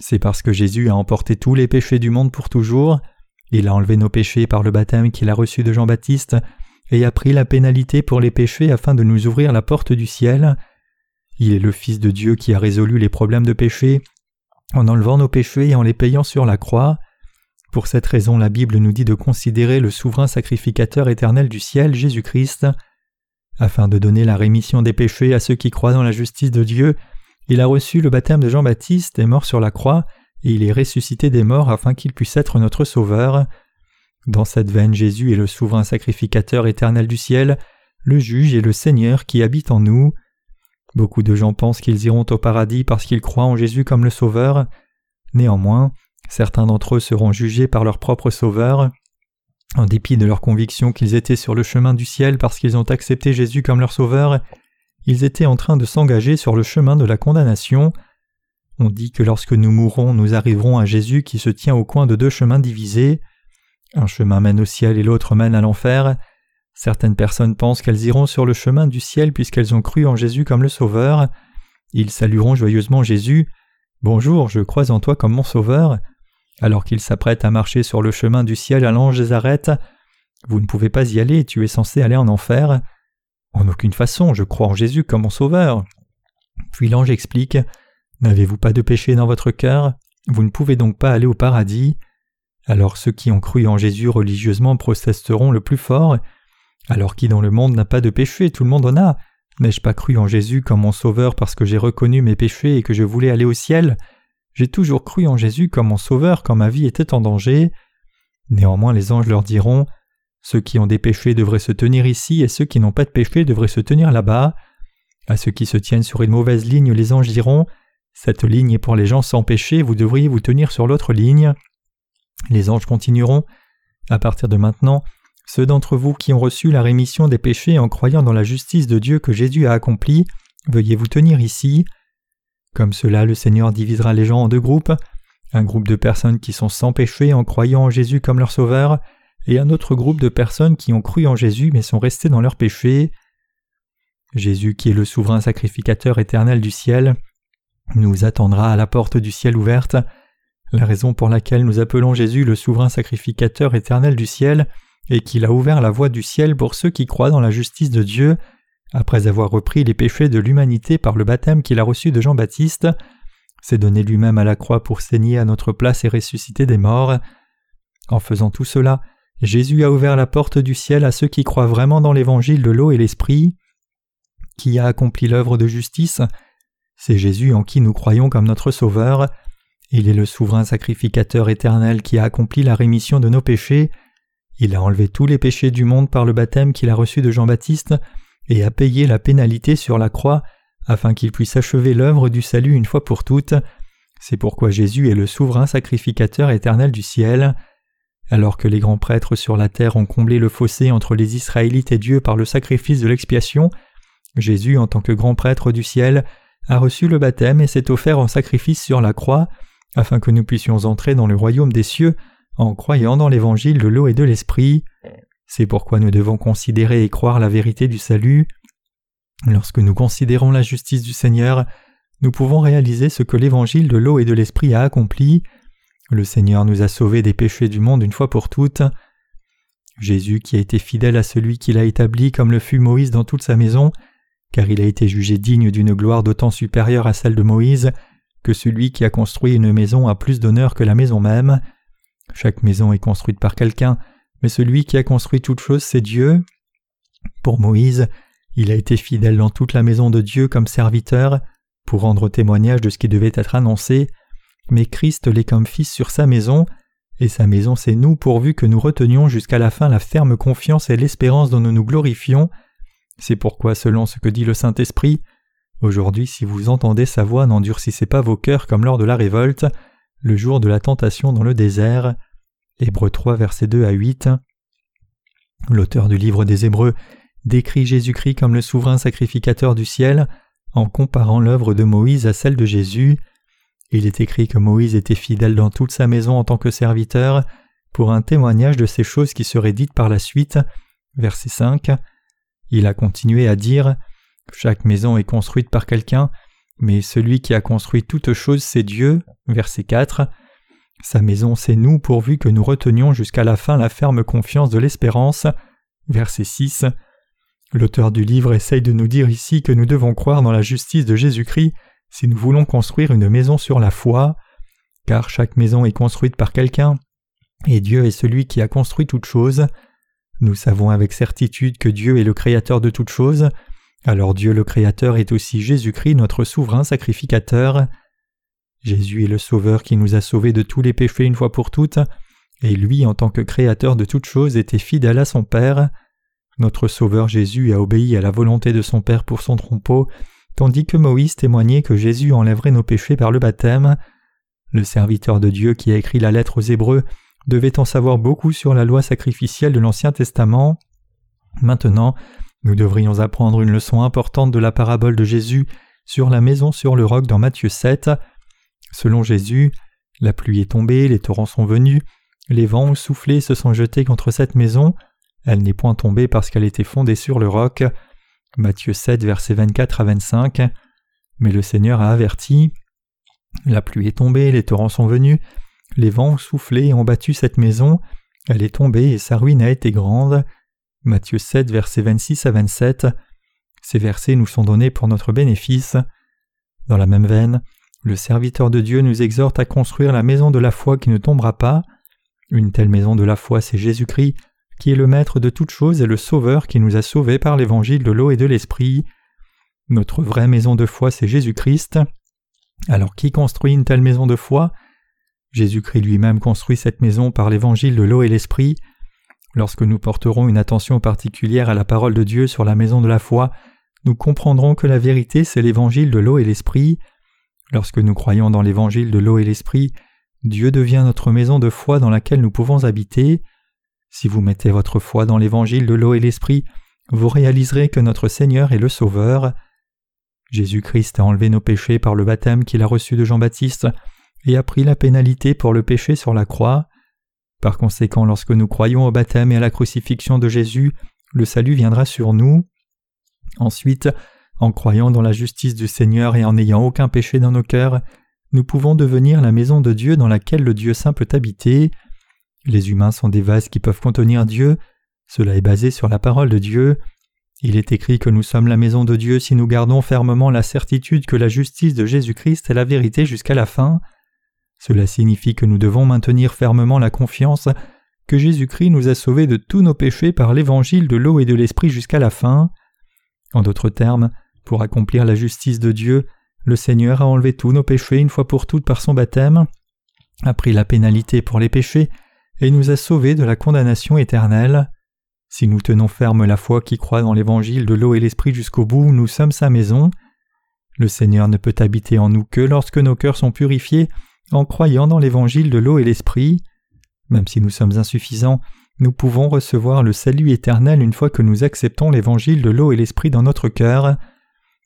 C'est parce que Jésus a emporté tous les péchés du monde pour toujours. Il a enlevé nos péchés par le baptême qu'il a reçu de Jean-Baptiste et a pris la pénalité pour les péchés afin de nous ouvrir la porte du ciel. Il est le Fils de Dieu qui a résolu les problèmes de péché en enlevant nos péchés et en les payant sur la croix. Pour cette raison, la Bible nous dit de considérer le souverain sacrificateur éternel du ciel, Jésus-Christ. Afin de donner la rémission des péchés à ceux qui croient dans la justice de Dieu, il a reçu le baptême de Jean-Baptiste, est mort sur la croix, et il est ressuscité des morts afin qu'il puisse être notre Sauveur. Dans cette veine, Jésus est le souverain sacrificateur éternel du ciel, le juge et le Seigneur qui habite en nous. Beaucoup de gens pensent qu'ils iront au paradis parce qu'ils croient en Jésus comme le Sauveur. Néanmoins, certains d'entre eux seront jugés par leur propre Sauveur. En dépit de leur conviction qu'ils étaient sur le chemin du ciel parce qu'ils ont accepté Jésus comme leur Sauveur, ils étaient en train de s'engager sur le chemin de la condamnation. On dit que lorsque nous mourrons, nous arriverons à Jésus qui se tient au coin de deux chemins divisés. Un chemin mène au ciel et l'autre mène à l'enfer. Certaines personnes pensent qu'elles iront sur le chemin du ciel puisqu'elles ont cru en Jésus comme le Sauveur. Ils salueront joyeusement Jésus. Bonjour, je crois en toi comme mon Sauveur. Alors qu'ils s'apprêtent à marcher sur le chemin du ciel, à l'ange les arrête. Vous ne pouvez pas y aller, tu es censé aller en enfer. En aucune façon, je crois en Jésus comme mon Sauveur. Puis l'ange explique N'avez-vous pas de péché dans votre cœur? Vous ne pouvez donc pas aller au paradis. Alors ceux qui ont cru en Jésus religieusement protesteront le plus fort. Alors qui dans le monde n'a pas de péché Tout le monde en a. N'ai-je pas cru en Jésus comme mon Sauveur parce que j'ai reconnu mes péchés et que je voulais aller au ciel? J'ai toujours cru en Jésus comme mon Sauveur quand ma vie était en danger. Néanmoins les anges leur diront Ceux qui ont des péchés devraient se tenir ici et ceux qui n'ont pas de péché devraient se tenir là-bas. À ceux qui se tiennent sur une mauvaise ligne, les anges diront Cette ligne est pour les gens sans péché, vous devriez vous tenir sur l'autre ligne. Les anges continueront À partir de maintenant, ceux d'entre vous qui ont reçu la rémission des péchés en croyant dans la justice de Dieu que Jésus a accomplie, veuillez vous tenir ici. Comme cela, le Seigneur divisera les gens en deux groupes un groupe de personnes qui sont sans péché en croyant en Jésus comme leur sauveur, et un autre groupe de personnes qui ont cru en Jésus mais sont restées dans leur péché. Jésus, qui est le souverain sacrificateur éternel du ciel, nous attendra à la porte du ciel ouverte. La raison pour laquelle nous appelons Jésus le souverain sacrificateur éternel du ciel est qu'il a ouvert la voie du ciel pour ceux qui croient dans la justice de Dieu, après avoir repris les péchés de l'humanité par le baptême qu'il a reçu de Jean-Baptiste, s'est donné lui-même à la croix pour saigner à notre place et ressusciter des morts. En faisant tout cela, Jésus a ouvert la porte du ciel à ceux qui croient vraiment dans l'évangile de l'eau et l'esprit. Qui a accompli l'œuvre de justice C'est Jésus en qui nous croyons comme notre Sauveur. Il est le souverain sacrificateur éternel qui a accompli la rémission de nos péchés. Il a enlevé tous les péchés du monde par le baptême qu'il a reçu de Jean-Baptiste et a payé la pénalité sur la croix afin qu'il puisse achever l'œuvre du salut une fois pour toutes. C'est pourquoi Jésus est le souverain sacrificateur éternel du ciel. Alors que les grands prêtres sur la terre ont comblé le fossé entre les Israélites et Dieu par le sacrifice de l'expiation, Jésus, en tant que grand prêtre du ciel, a reçu le baptême et s'est offert en sacrifice sur la croix, afin que nous puissions entrer dans le royaume des cieux en croyant dans l'évangile de l'eau et de l'esprit. C'est pourquoi nous devons considérer et croire la vérité du salut. Lorsque nous considérons la justice du Seigneur, nous pouvons réaliser ce que l'évangile de l'eau et de l'esprit a accompli. Le Seigneur nous a sauvés des péchés du monde une fois pour toutes. Jésus qui a été fidèle à celui qu'il a établi comme le fut Moïse dans toute sa maison, car il a été jugé digne d'une gloire d'autant supérieure à celle de Moïse, que celui qui a construit une maison a plus d'honneur que la maison même. Chaque maison est construite par quelqu'un, mais celui qui a construit toute chose, c'est Dieu. Pour Moïse, il a été fidèle dans toute la maison de Dieu comme serviteur, pour rendre témoignage de ce qui devait être annoncé, mais Christ l'est comme fils sur sa maison, et sa maison c'est nous pourvu que nous retenions jusqu'à la fin la ferme confiance et l'espérance dont nous nous glorifions. C'est pourquoi, selon ce que dit le Saint-Esprit, aujourd'hui si vous entendez sa voix, n'endurcissez pas vos cœurs comme lors de la révolte, le jour de la tentation dans le désert. Hébreux 3, versets 2 à 8. L'auteur du livre des Hébreux décrit Jésus-Christ comme le souverain sacrificateur du ciel en comparant l'œuvre de Moïse à celle de Jésus. Il est écrit que Moïse était fidèle dans toute sa maison en tant que serviteur, pour un témoignage de ces choses qui seraient dites par la suite. Verset 5. Il a continué à dire Chaque maison est construite par quelqu'un, mais celui qui a construit toute chose, c'est Dieu. Verset 4. Sa maison, c'est nous, pourvu que nous retenions jusqu'à la fin la ferme confiance de l'espérance. Verset 6. L'auteur du livre essaye de nous dire ici que nous devons croire dans la justice de Jésus-Christ si nous voulons construire une maison sur la foi, car chaque maison est construite par quelqu'un, et Dieu est celui qui a construit toute chose. Nous savons avec certitude que Dieu est le Créateur de toutes choses, alors Dieu le Créateur est aussi Jésus-Christ notre souverain sacrificateur. Jésus est le Sauveur qui nous a sauvés de tous les péchés une fois pour toutes, et lui en tant que Créateur de toutes choses était fidèle à son Père. Notre Sauveur Jésus a obéi à la volonté de son Père pour son trompeau, tandis que Moïse témoignait que Jésus enlèverait nos péchés par le baptême. Le serviteur de Dieu qui a écrit la lettre aux Hébreux devait en savoir beaucoup sur la loi sacrificielle de l'Ancien Testament. Maintenant, nous devrions apprendre une leçon importante de la parabole de Jésus sur la maison sur le roc dans Matthieu 7. Selon Jésus, la pluie est tombée, les torrents sont venus, les vents ont soufflé se sont jetés contre cette maison, elle n'est point tombée parce qu'elle était fondée sur le roc. Matthieu 7, versets 24 à 25. Mais le Seigneur a averti La pluie est tombée, les torrents sont venus, les vents ont soufflé et ont battu cette maison, elle est tombée et sa ruine a été grande. Matthieu 7, versets 26 à 27. Ces versets nous sont donnés pour notre bénéfice. Dans la même veine, le serviteur de Dieu nous exhorte à construire la maison de la foi qui ne tombera pas. Une telle maison de la foi, c'est Jésus-Christ, qui est le Maître de toutes choses et le Sauveur qui nous a sauvés par l'évangile de l'eau et de l'Esprit. Notre vraie maison de foi, c'est Jésus-Christ. Alors qui construit une telle maison de foi? Jésus-Christ lui-même construit cette maison par l'évangile de l'eau et l'Esprit. Lorsque nous porterons une attention particulière à la parole de Dieu sur la maison de la foi, nous comprendrons que la vérité c'est l'évangile de l'eau et l'Esprit. Lorsque nous croyons dans l'évangile de l'eau et l'esprit, Dieu devient notre maison de foi dans laquelle nous pouvons habiter. Si vous mettez votre foi dans l'évangile de l'eau et l'esprit, vous réaliserez que notre Seigneur est le Sauveur. Jésus-Christ a enlevé nos péchés par le baptême qu'il a reçu de Jean-Baptiste et a pris la pénalité pour le péché sur la croix. Par conséquent, lorsque nous croyons au baptême et à la crucifixion de Jésus, le salut viendra sur nous. Ensuite, en croyant dans la justice du Seigneur et en n'ayant aucun péché dans nos cœurs, nous pouvons devenir la maison de Dieu dans laquelle le Dieu saint peut habiter. Les humains sont des vases qui peuvent contenir Dieu, cela est basé sur la parole de Dieu. Il est écrit que nous sommes la maison de Dieu si nous gardons fermement la certitude que la justice de Jésus-Christ est la vérité jusqu'à la fin. Cela signifie que nous devons maintenir fermement la confiance que Jésus-Christ nous a sauvés de tous nos péchés par l'évangile de l'eau et de l'esprit jusqu'à la fin. En d'autres termes, pour accomplir la justice de Dieu, le Seigneur a enlevé tous nos péchés une fois pour toutes par son baptême, a pris la pénalité pour les péchés, et nous a sauvés de la condamnation éternelle. Si nous tenons ferme la foi qui croit dans l'évangile de l'eau et l'esprit jusqu'au bout, nous sommes sa maison. Le Seigneur ne peut habiter en nous que lorsque nos cœurs sont purifiés en croyant dans l'évangile de l'eau et l'esprit. Même si nous sommes insuffisants, nous pouvons recevoir le salut éternel une fois que nous acceptons l'évangile de l'eau et l'esprit dans notre cœur.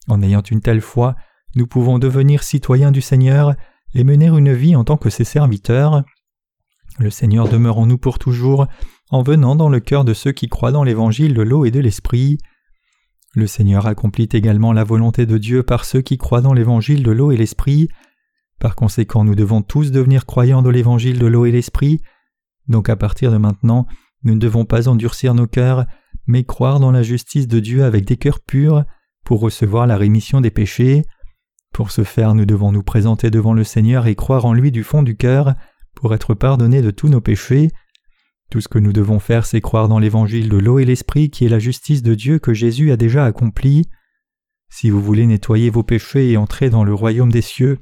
En ayant une telle foi, nous pouvons devenir citoyens du Seigneur et mener une vie en tant que ses serviteurs. Le Seigneur demeure en nous pour toujours, en venant dans le cœur de ceux qui croient dans l'évangile de l'eau et de l'esprit. Le Seigneur accomplit également la volonté de Dieu par ceux qui croient dans l'évangile de l'eau et l'esprit. Par conséquent, nous devons tous devenir croyants dans l'évangile de l'eau et l'esprit. Donc à partir de maintenant, nous ne devons pas endurcir nos cœurs, mais croire dans la justice de Dieu avec des cœurs purs, pour recevoir la rémission des péchés. Pour ce faire, nous devons nous présenter devant le Seigneur et croire en lui du fond du cœur, pour être pardonnés de tous nos péchés. Tout ce que nous devons faire, c'est croire dans l'évangile de l'eau et l'esprit qui est la justice de Dieu que Jésus a déjà accomplie. Si vous voulez nettoyer vos péchés et entrer dans le royaume des cieux,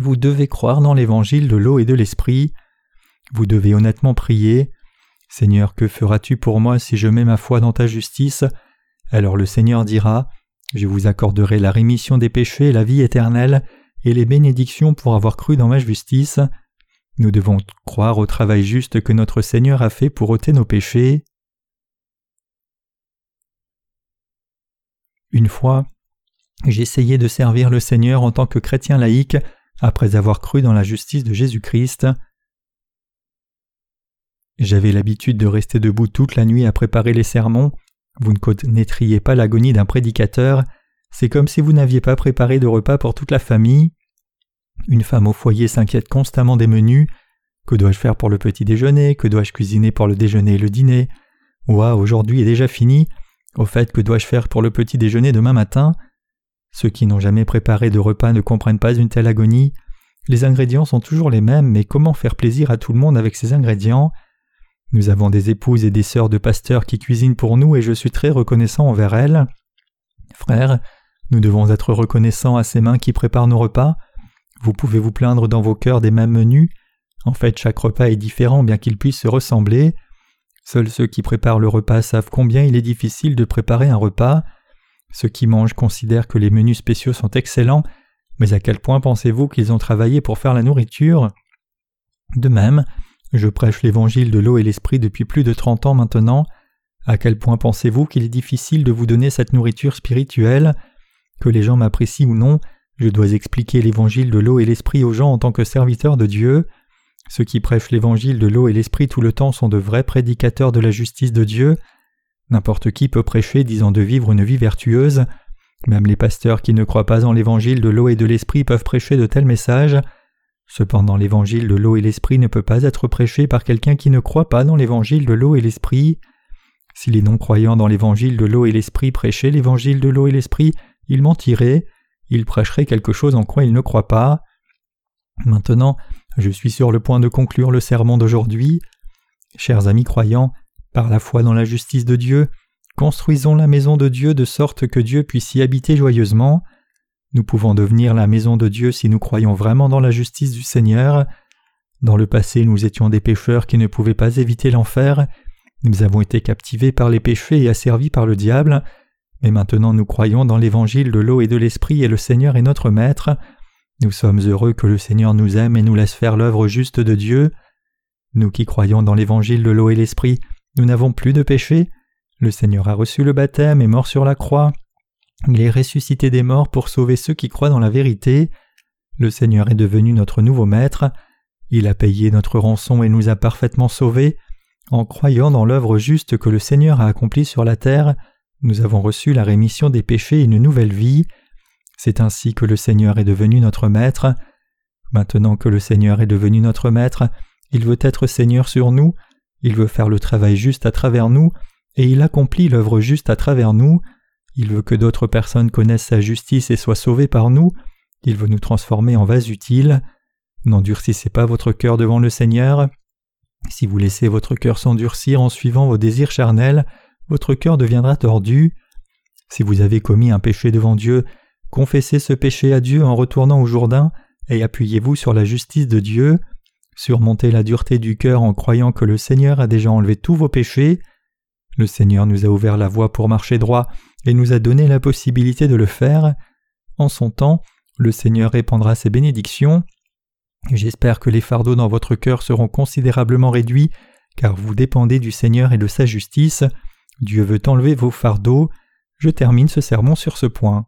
vous devez croire dans l'évangile de l'eau et de l'esprit. Vous devez honnêtement prier. Seigneur, que feras-tu pour moi si je mets ma foi dans ta justice? Alors le Seigneur dira je vous accorderai la rémission des péchés, la vie éternelle, et les bénédictions pour avoir cru dans ma justice. Nous devons croire au travail juste que notre Seigneur a fait pour ôter nos péchés. Une fois, j'essayais de servir le Seigneur en tant que chrétien laïque après avoir cru dans la justice de Jésus-Christ. J'avais l'habitude de rester debout toute la nuit à préparer les sermons, vous ne connaîtriez pas l'agonie d'un prédicateur, c'est comme si vous n'aviez pas préparé de repas pour toute la famille. Une femme au foyer s'inquiète constamment des menus, Que dois-je faire pour le petit déjeuner? Que dois-je cuisiner pour le déjeuner et le dîner? Ouah, aujourd'hui est déjà fini. Au fait, que dois-je faire pour le petit déjeuner demain matin? Ceux qui n'ont jamais préparé de repas ne comprennent pas une telle agonie. Les ingrédients sont toujours les mêmes, mais comment faire plaisir à tout le monde avec ces ingrédients? Nous avons des épouses et des sœurs de pasteurs qui cuisinent pour nous et je suis très reconnaissant envers elles. Frères, nous devons être reconnaissants à ces mains qui préparent nos repas. Vous pouvez vous plaindre dans vos cœurs des mêmes menus. En fait, chaque repas est différent bien qu'il puisse se ressembler. Seuls ceux qui préparent le repas savent combien il est difficile de préparer un repas. Ceux qui mangent considèrent que les menus spéciaux sont excellents, mais à quel point pensez-vous qu'ils ont travaillé pour faire la nourriture? De même, je prêche l'évangile de l'eau et l'esprit depuis plus de trente ans maintenant. À quel point pensez-vous qu'il est difficile de vous donner cette nourriture spirituelle? Que les gens m'apprécient ou non, je dois expliquer l'évangile de l'eau et l'esprit aux gens en tant que serviteur de Dieu. Ceux qui prêchent l'évangile de l'eau et l'esprit tout le temps sont de vrais prédicateurs de la justice de Dieu. N'importe qui peut prêcher disant de vivre une vie vertueuse. Même les pasteurs qui ne croient pas en l'évangile de l'eau et de l'esprit peuvent prêcher de tels messages. Cependant l'évangile de l'eau et l'esprit ne peut pas être prêché par quelqu'un qui ne croit pas dans l'évangile de l'eau et l'esprit. Si les non-croyants dans l'évangile de l'eau et l'esprit prêchaient l'évangile de l'eau et l'esprit, ils mentiraient, ils prêcheraient quelque chose en quoi ils ne croient pas. Maintenant, je suis sur le point de conclure le sermon d'aujourd'hui. Chers amis croyants, par la foi dans la justice de Dieu, construisons la maison de Dieu de sorte que Dieu puisse y habiter joyeusement. Nous pouvons devenir la maison de Dieu si nous croyons vraiment dans la justice du Seigneur. Dans le passé, nous étions des pécheurs qui ne pouvaient pas éviter l'enfer. Nous avons été captivés par les péchés et asservis par le diable. Mais maintenant nous croyons dans l'évangile de l'eau et de l'esprit et le Seigneur est notre Maître. Nous sommes heureux que le Seigneur nous aime et nous laisse faire l'œuvre juste de Dieu. Nous qui croyons dans l'évangile de l'eau et l'esprit, nous n'avons plus de péché. Le Seigneur a reçu le baptême et mort sur la croix. Il est ressuscité des morts pour sauver ceux qui croient dans la vérité. Le Seigneur est devenu notre nouveau Maître. Il a payé notre rançon et nous a parfaitement sauvés. En croyant dans l'œuvre juste que le Seigneur a accomplie sur la terre, nous avons reçu la rémission des péchés et une nouvelle vie. C'est ainsi que le Seigneur est devenu notre Maître. Maintenant que le Seigneur est devenu notre Maître, il veut être Seigneur sur nous, il veut faire le travail juste à travers nous, et il accomplit l'œuvre juste à travers nous. Il veut que d'autres personnes connaissent sa justice et soient sauvées par nous. Il veut nous transformer en vases utiles. N'endurcissez pas votre cœur devant le Seigneur. Si vous laissez votre cœur s'endurcir en suivant vos désirs charnels, votre cœur deviendra tordu. Si vous avez commis un péché devant Dieu, Confessez ce péché à Dieu en retournant au Jourdain et appuyez-vous sur la justice de Dieu. Surmontez la dureté du cœur en croyant que le Seigneur a déjà enlevé tous vos péchés. Le Seigneur nous a ouvert la voie pour marcher droit et nous a donné la possibilité de le faire. En son temps, le Seigneur répandra ses bénédictions. J'espère que les fardeaux dans votre cœur seront considérablement réduits, car vous dépendez du Seigneur et de sa justice. Dieu veut enlever vos fardeaux. Je termine ce sermon sur ce point.